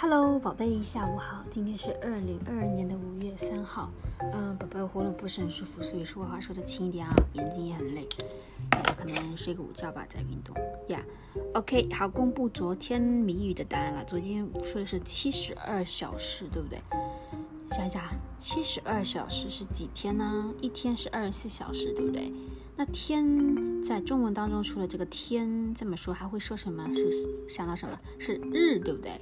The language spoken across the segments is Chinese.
Hello，宝贝，下午好。今天是二零二二年的五月三号。嗯，宝贝，喉咙不是很舒服，所以说话说的轻一点啊。眼睛也很累，可能睡个午觉吧，在运动。Yeah，OK，好，公布昨天谜语的答案了。昨天说的是七十二小时，对不对？想一想，七十二小时是几天呢？一天是二十四小时，对不对？那天在中文当中，除了这个天这么说，还会说什么？是想到什么？是日，对不对？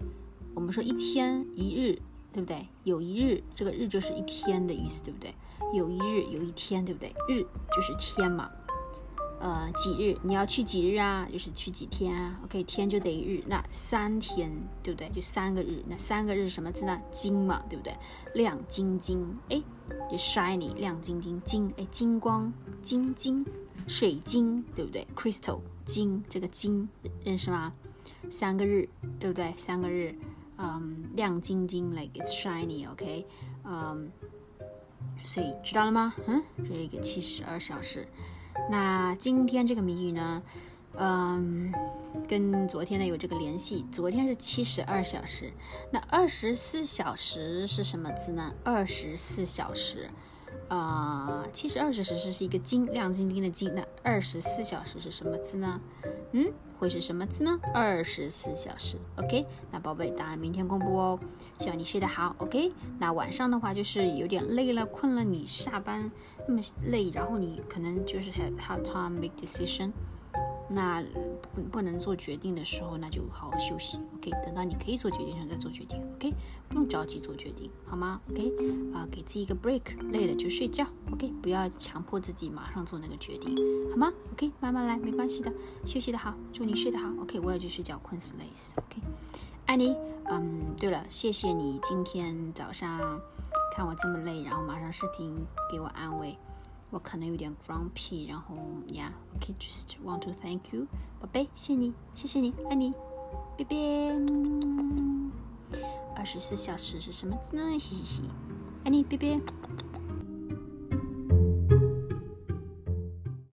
我们说一天一日，对不对？有一日，这个日就是一天的意思，对不对？有一日，有一天，对不对？日就是天嘛。呃，几日？你要去几日啊？就是去几天啊？OK，天就等于日，那三天，对不对？就三个日，那三个日什么字呢？金嘛，对不对？亮晶晶，哎，就 shiny，亮晶晶，金，哎，金光，晶晶，水晶，对不对？crystal，金，这个金认识吗？三个日，对不对？三个日，嗯，亮晶晶，like it's shiny，OK，嗯，所以知道了吗？嗯，这个七十二小时。那今天这个谜语呢，嗯，跟昨天呢有这个联系。昨天是七十二小时，那二十四小时是什么字呢？二十四小时，啊，七十二小时是一个金，亮晶晶的金。那二十四小时是什么字呢？嗯，会是什么字呢？二十四小时，OK。那宝贝，答案明天公布哦。希望你睡得好，OK。那晚上的话就是有点累了、困了，你下班那么累，然后你可能就是 have hard time make decision。那不不能做决定的时候，那就好好休息，OK。等到你可以做决定的时候再做决定，OK。不用着急做决定，好吗？OK。啊，给自己一个 break，累了就睡觉，OK。不要强迫自己马上做那个决定，好吗？OK，慢慢来，没关系的，休息的好，祝你睡得好，OK。我也去睡觉，困死累死，OK。爱你，嗯，对了，谢谢你今天早上看我这么累，然后马上视频给我安慰。我可能有点 grumpy，然后，yeah，OK，just want to thank you，宝贝，谢谢你，谢谢你，爱你，拜拜。二十四小时是什么字呢？嘻嘻嘻，爱你，拜拜。